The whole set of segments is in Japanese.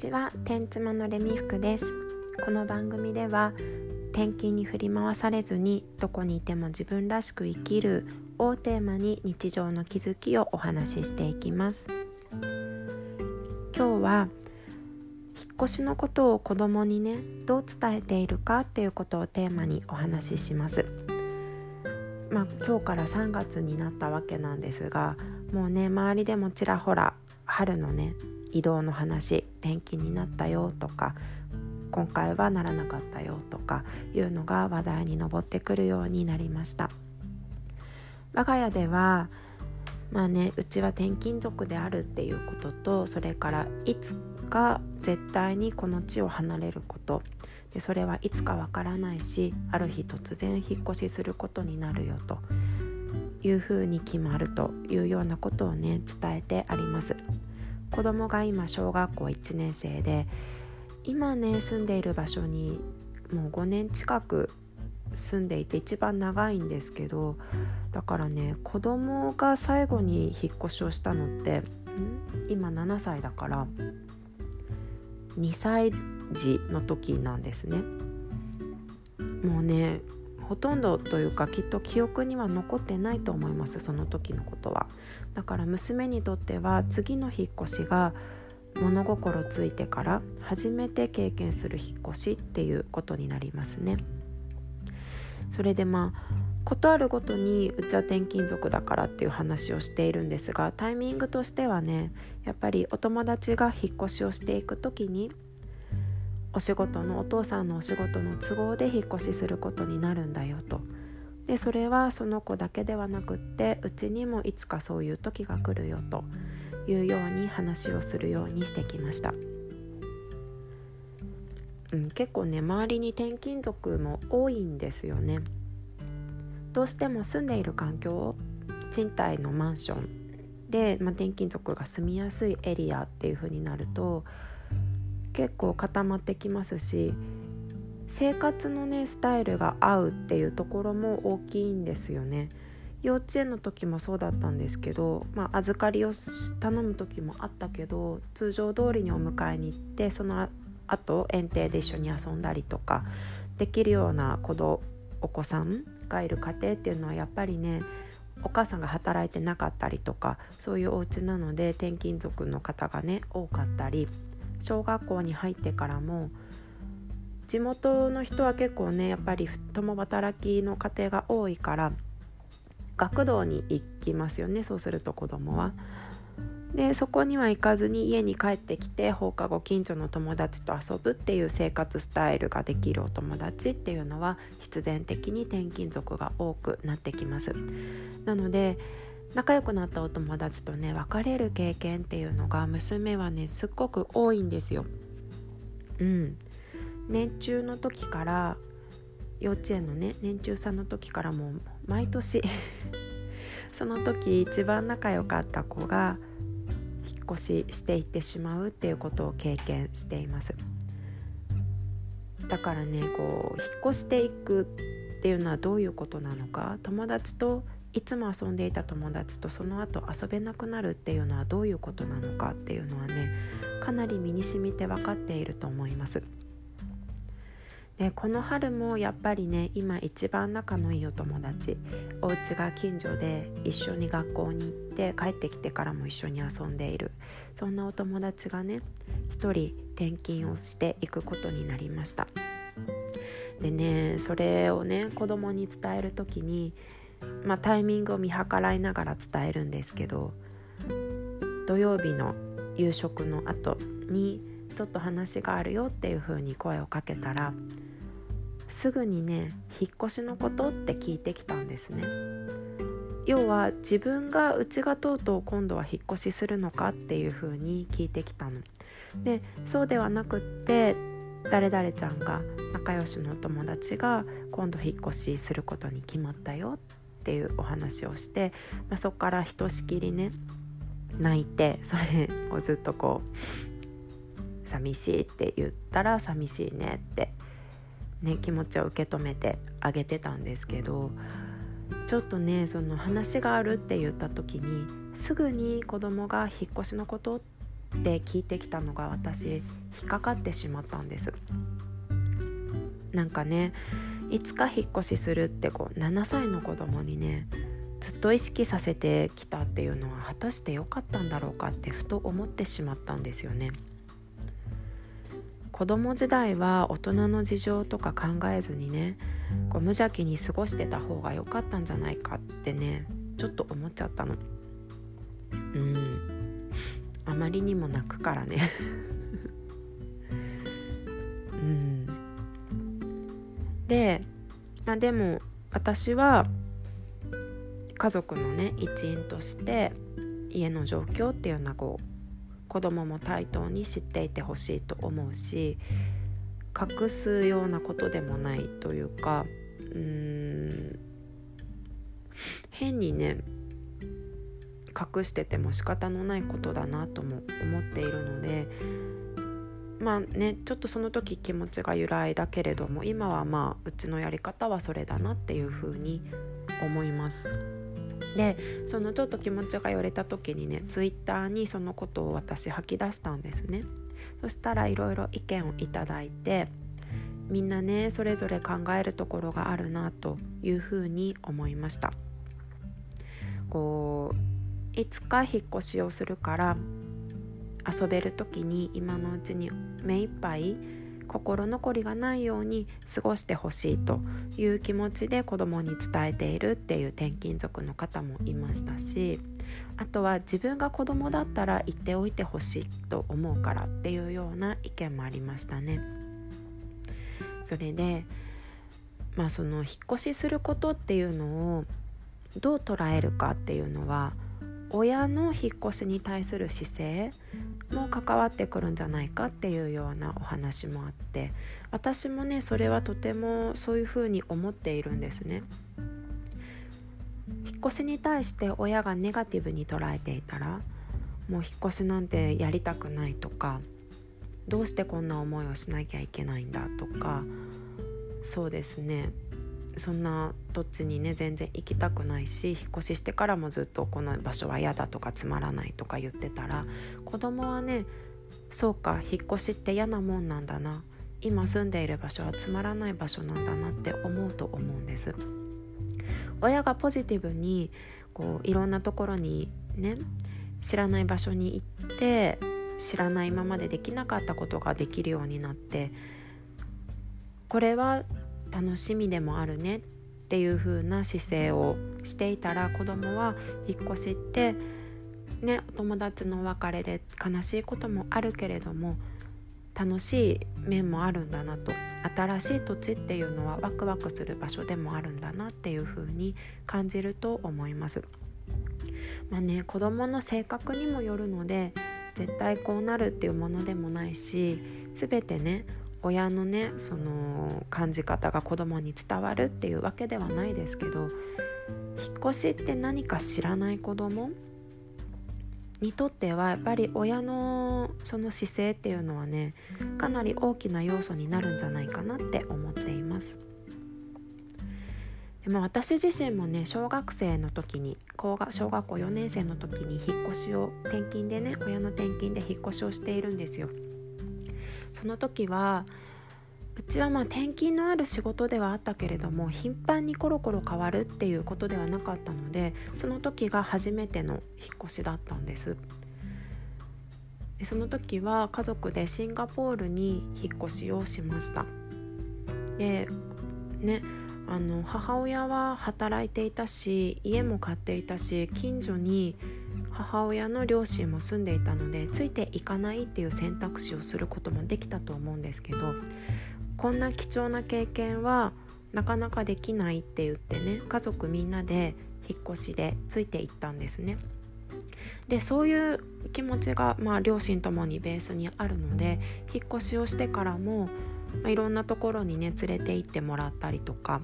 ちは天妻のレミ服です。この番組では転勤に振り回されずにどこにいても自分らしく生きるをテーマに日常の気づきをお話ししていきます。今日は引っ越しのことを子供にねどう伝えているかっていうことをテーマにお話しします。まあ今日から3月になったわけなんですがもうね周りでもちらほら春のね移動の話転勤になったよとか今回はならなかったよとかいうのが話題に上ってくるようになりました我が家ではまあねうちは転勤族であるっていうこととそれからいつか絶対にこの地を離れることでそれはいつかわからないしある日突然引っ越しすることになるよというふうに決まるというようなことをね伝えてあります。子供が今小学校1年生で今ね住んでいる場所にもう5年近く住んでいて一番長いんですけどだからね子供が最後に引っ越しをしたのって今7歳だから2歳児の時なんですね。もうねほとんどというかきっと記憶には残ってないと思いますその時のことは。だから娘にとっては次の引っ越しが物心ついてから初めて経験する引っ越しっていうことになりますね。それでまあことあるごとにうちは転勤族だからっていう話をしているんですがタイミングとしてはねやっぱりお友達が引っ越しをしていく時にお仕事のお父さんのお仕事の都合で引っ越しすることになるんだよと。でそれはその子だけではなくってうちにもいつかそういう時が来るよというように話をするようにしてきました、うん、結構ね周りに転勤族も多いんですよね。どうしても住んでいる環境を賃貸のマンションで、まあ、転勤族が住みやすいエリアっていう風になると結構固まってきますし生活のねスタイルが合うっていうところも大きいんですよね。幼稚園の時もそうだったんですけど、まあ、預かりを頼む時もあったけど通常通りにお迎えに行ってそのあと園庭で一緒に遊んだりとかできるような子どお子さんがいる家庭っていうのはやっぱりねお母さんが働いてなかったりとかそういうお家なので転勤族の方がね多かったり小学校に入ってからも地元の人は結構ねやっぱり共働きの家庭が多いから学童に行きますよねそうすると子供は。でそこには行かずに家に帰ってきて放課後近所の友達と遊ぶっていう生活スタイルができるお友達っていうのは必然的に転勤族が多くなってきます。なので仲良くなったお友達とね別れる経験っていうのが娘はねすっごく多いんですよ。うん、年中の時から幼稚園のね年中さんの時からもう毎年 その時一番仲良かった子が引っ越ししていってしまうっていうことを経験していますだからねこう引っ越していくっていうのはどういうことなのか友達といつも遊んでいた友達とその後遊べなくなるっていうのはどういうことなのかっていうのはねかなり身に染みて分かっていると思います。でこの春もやっぱりね今一番仲のいいお友達お家が近所で一緒に学校に行って帰ってきてからも一緒に遊んでいるそんなお友達がね一人転勤をしていくことになりましたでねそれをね子供に伝える時にまあ、タイミングを見計らいながら伝えるんですけど土曜日の夕食の後にちょっと話があるよっていう風に声をかけたらすぐにね引っ越しのことって聞いてきたんですね。要は自分がうちがとうとう今度は引っ越しするのかっていう風に聞いてきたの。でそうではなくって誰々ちゃんが仲良しのお友達が今度引っ越しすることに決まったよっっていうお話をして、まあ、そこからひとしきりね泣いてそれをずっとこう寂しいって言ったら寂しいねってね気持ちを受け止めてあげてたんですけどちょっとねその話があるって言った時にすぐに子供が引っ越しのことって聞いてきたのが私引っかかってしまったんです。なんかねいつか引っ越しするってこう7歳の子供にねずっと意識させてきたっていうのは果たして良かったんだろうかってふと思ってしまったんですよね。子供時代は大人の事情とか考えずにねこう無邪気に過ごしてた方が良かったんじゃないかってねちょっと思っちゃったの。うん。あまりにも泣くからね。で、まあ、でも私は家族のね一員として家の状況っていうのはこう子供も対等に知っていてほしいと思うし隠すようなことでもないというかうーん変にね隠してても仕方のないことだなとも思っているのでまあねちょっとその時気持ちが揺らいだけれども今はまあうちのやり方はそれだなっていうふうに思います。でそのちょっと気持ちが揺れた時にねツイッターにそのことを私吐き出したんですね。そしたらいろいろ意見をいただいてみんなねそれぞれ考えるところがあるなというふうに思いました。こういつか引っ越しをするから遊べる時に今のうちに目いっぱい心残りがないように過ごしてほしいという気持ちで子供に伝えているっていう転勤族の方もいましたしあとは自分が子供だったら言っておいてほしいと思うからっていうような意見もありましたね。それでまあその引っ越しすることっていうのをどう捉えるかっていうのは親の引っ越しに対する姿勢も関わってくるんじゃないかっていうようなお話もあって私もねそれはとてもそういうふうに思っているんですね。引っ越しに対して親がネガティブに捉えていたらもう引っ越しなんてやりたくないとかどうしてこんな思いをしなきゃいけないんだとかそうですねそんな土地にね全然行きたくないし引っ越ししてからもずっとこの場所は嫌だとかつまらないとか言ってたら子供はねそうか引っ越しって嫌なもんなんだな。今住んでいる場所はつまらない場所なんだなって思うと思うんです。親がポジティブにこういろんなところにね知らない場所に行って知らないままでできなかったことができるようになってこれは楽しみでもあるねっていう風な姿勢をしていたら子供は引っ越しってねお友達のお別れで悲しいこともあるけれども楽しい面もあるんだなと新しい土地っていうのはワクワクする場所でもあるんだなっていう風に感じると思います。まあね子供の性格にもよるので絶対こうなるっていうものでもないし全てね親のねその感じ方が子供に伝わるっていうわけではないですけど引っ越しって何か知らない子供にとってはやっぱり親のその姿勢っていうのはねかなり大きな要素になるんじゃないかなって思っています。でも私自身もね小学生の時に小学校4年生の時に引っ越しを転勤でね親の転勤で引っ越しをしているんですよ。その時はうちはまあ転勤のある仕事ではあったけれども頻繁にコロコロ変わるっていうことではなかったのでその時が初めての引っ越しだったんです。でその時は家族でシンガポールに引っ越しをしました。でねあの母親は働いていたし家も買っていたし近所に母親の両親も住んでいたのでついていかないっていう選択肢をすることもできたと思うんですけどこんな貴重な経験はなかなかできないって言ってね家族みんなで引っ越しでついていったんですね。でそういう気持ちが、まあ、両親ともにベースにあるので引っ越しをしてからも、まあ、いろんなところにね連れて行ってもらったりとか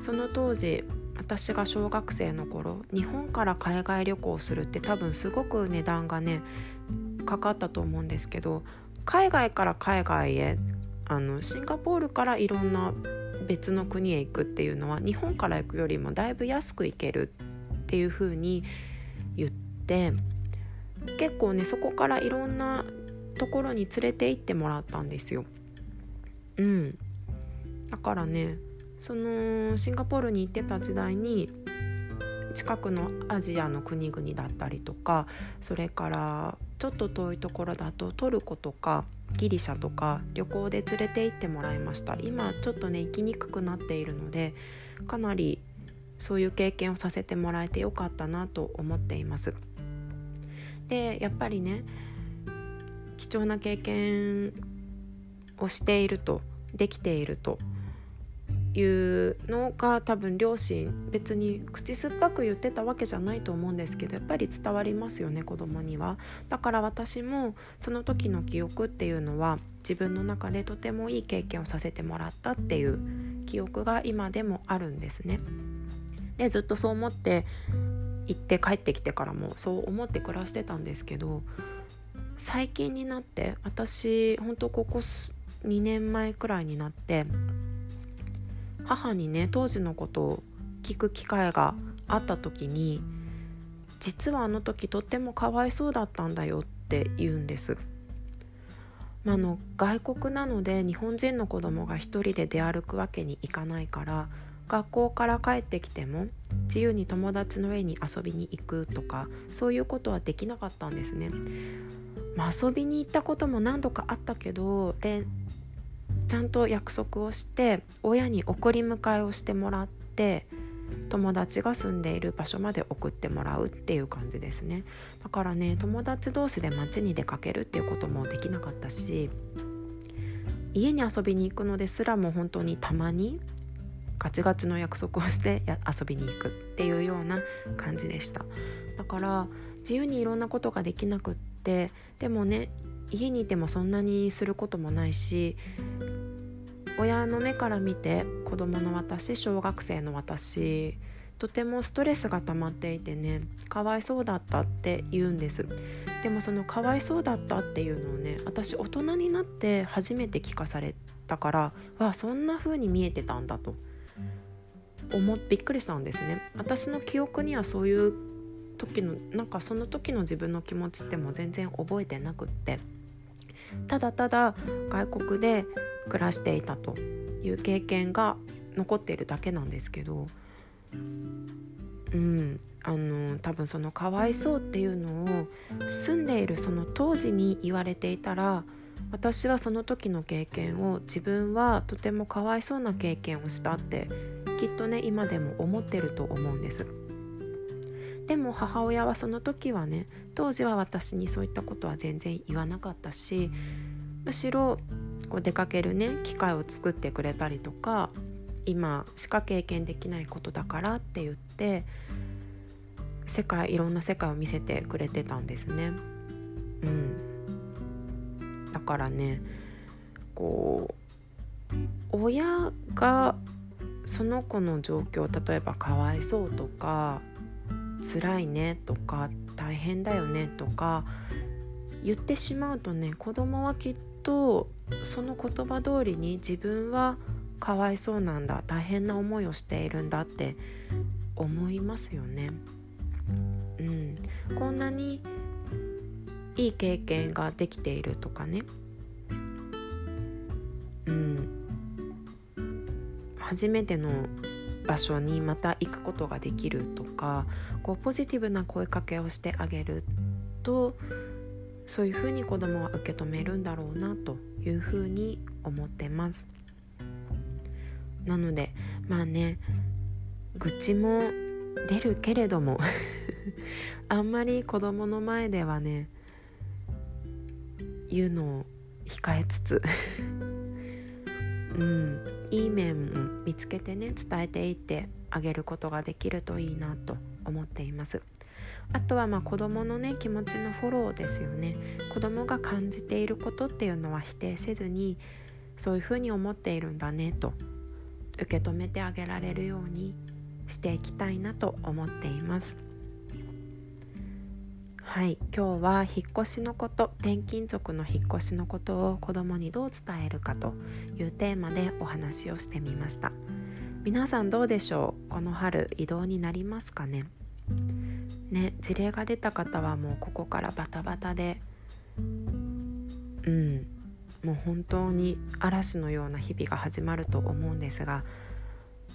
その当時私が小学生の頃日本から海外旅行するって多分すごく値段がねかかったと思うんですけど海外から海外へあのシンガポールからいろんな別の国へ行くっていうのは日本から行くよりもだいぶ安く行けるっていう風に言って結構ねそこからいろんなところに連れて行ってもらったんですよ。うん、だからねそのシンガポールに行ってた時代に近くのアジアの国々だったりとかそれからちょっと遠いところだとトルコとかギリシャとか旅行で連れて行ってもらいました。今ちょっとね行きにくくなっているのでかなりそういう経験をさせてもらえてよかったなと思っています。でやっぱりね貴重な経験をしているとできているというのが多分両親別に口酸っぱく言ってたわけじゃないと思うん。ですけどやっぱり伝わりますよね子供にはだから私もその時の記憶っていうのは自分の中でとてもいい経験をさせてもらったっていう記憶が今でもあるん。ですねでずっとそう思って行って帰ってきてからもそう思って暮らしてたん。ですけど最近になって私本当ここ2年前くらいになって母にね当時のことを聞く機会があった時に実はあの時とってもかわいそうだったんだよって言うんです。まあ、の外国なので日本人の子供が一人で出歩くわけにいかないから学校から帰ってきても自由に友達の家に遊びに行くとかそういうことはできなかったんですね。まあ、遊びに行ったことも何度かあったけどちゃんと約束をして親に送り迎えをしてもらって友達が住んでいる場所まで送ってもらうっていう感じですね。だからね友達同士で街に出かけるっていうこともできなかったし家に遊びに行くのですらも本当にたまにガチガチの約束をして遊びに行くっていうような感じでした。だから自由にいろんなことができなくってでもね家にいてもそんなにすることもないし親の目から見て子供の私小学生の私とてもストレスが溜まっていてねかわいそうだったって言うんです。でもそのかわいそうだったっていうのをね私大人になって初めて聞かされたからわそんな風に見えてたんだと思ってびっくりしたんですね。私の記憶にはそういう時のなんかその時の自分の気持ちってもう全然覚えてなくって。ただただ外国で暮らしていたという経験が残っているだけなんですけどうんあの多分そのかわいそうっていうのを住んでいるその当時に言われていたら私はその時の経験を自分はとてもかわいそうな経験をしたってきっとね今でも思ってると思うんです。でも母親はその時はね当時は私にそういったことは全然言わなかったしむしろこう出かけるね機会を作ってくれたりとか今しか経験できないことだからって言って世界いろんな世界を見せてくれてたんですね。うん、だからねこう親がその子の状況例えばかわいそうとか辛いねとか大変だよねとか言ってしまうとね子供はきっとその言葉通りに自分はかわいそうなんだ大変な思いをしているんだって思いますよね。うん、こんなにいい経験ができているとかね、うん、初めての場所にまた行くことができるとかこうポジティブな声かけをしてあげるとそういうふうに子供は受け止めるんだろうなというふうに思ってます。なのでまあね愚痴も出るけれども あんまり子供の前ではね言うのを控えつつ うんいい面も見つけてね伝えていってあげることができるといいなと思っています。あとはまあ子どものね気持ちのフォローですよね。子どもが感じていることっていうのは否定せずにそういうふうに思っているんだねと受け止めてあげられるようにしていきたいなと思っています。はい。今日は引っ越しのこと転勤族の引っ越しのことを子どもにどう伝えるかというテーマでお話をしてみました。皆さんどうでしょう？この春移動になりますかね？ね事例が出た方はもうここからバタバタでうんもう本当に嵐のような日々が始まると思うんですが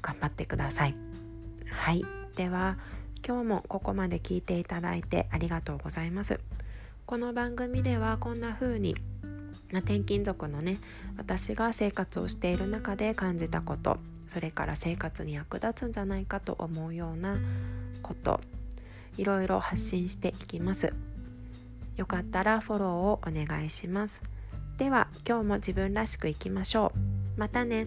頑張ってください。はい。では今日もここまで聞いていただいてありがとうございます。この番組ではこんな風に転勤族のね私が生活をしている中で感じたことそれから生活に役立つんじゃないかと思うようなこといろいろ発信していきます。よかったらフォローをお願いします。では今日も自分らしくいきましょう。またね。